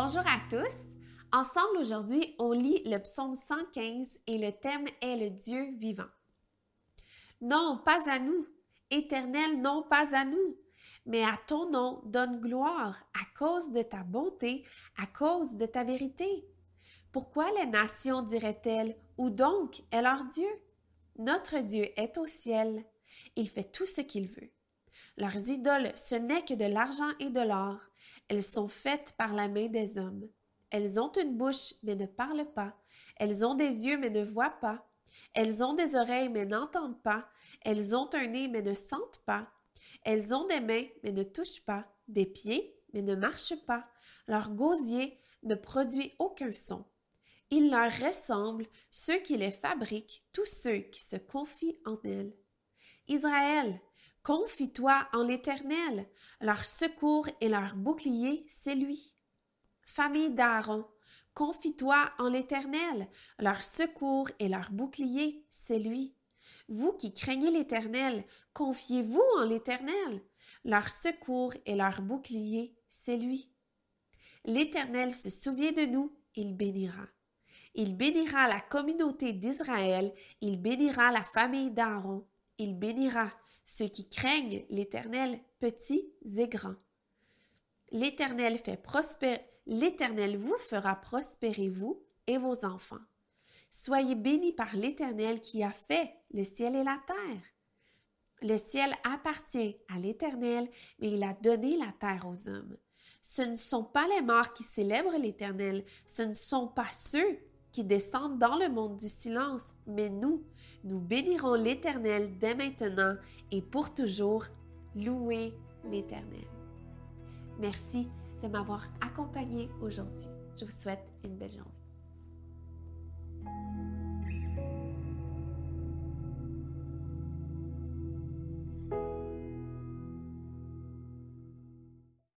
Bonjour à tous. Ensemble aujourd'hui, on lit le psaume 115 et le thème est le Dieu vivant. Non, pas à nous. Éternel, non, pas à nous. Mais à ton nom donne gloire à cause de ta bonté, à cause de ta vérité. Pourquoi les nations diraient-elles, où donc est leur Dieu? Notre Dieu est au ciel. Il fait tout ce qu'il veut. Leurs idoles, ce n'est que de l'argent et de l'or. Elles sont faites par la main des hommes. Elles ont une bouche, mais ne parlent pas. Elles ont des yeux, mais ne voient pas. Elles ont des oreilles, mais n'entendent pas. Elles ont un nez, mais ne sentent pas. Elles ont des mains, mais ne touchent pas. Des pieds, mais ne marchent pas. Leur gosier ne produit aucun son. Il leur ressemble, ceux qui les fabriquent, tous ceux qui se confient en elles. Israël, confie-toi en l'Éternel, leur secours et leur bouclier, c'est lui. Famille d'Aaron, confie-toi en l'Éternel, leur secours et leur bouclier, c'est lui. Vous qui craignez l'Éternel, confiez-vous en l'Éternel, leur secours et leur bouclier, c'est lui. L'Éternel se souvient de nous, il bénira. Il bénira la communauté d'Israël, il bénira la famille d'Aaron, il bénira ceux qui craignent l'Éternel, petits et grands. L'Éternel l'Éternel vous fera prospérer vous et vos enfants. Soyez bénis par l'Éternel qui a fait le ciel et la terre. Le ciel appartient à l'Éternel, mais il a donné la terre aux hommes. Ce ne sont pas les morts qui célèbrent l'Éternel, ce ne sont pas ceux descendent dans le monde du silence, mais nous, nous bénirons l'Éternel dès maintenant et pour toujours. Louez l'Éternel. Merci de m'avoir accompagné aujourd'hui. Je vous souhaite une belle journée.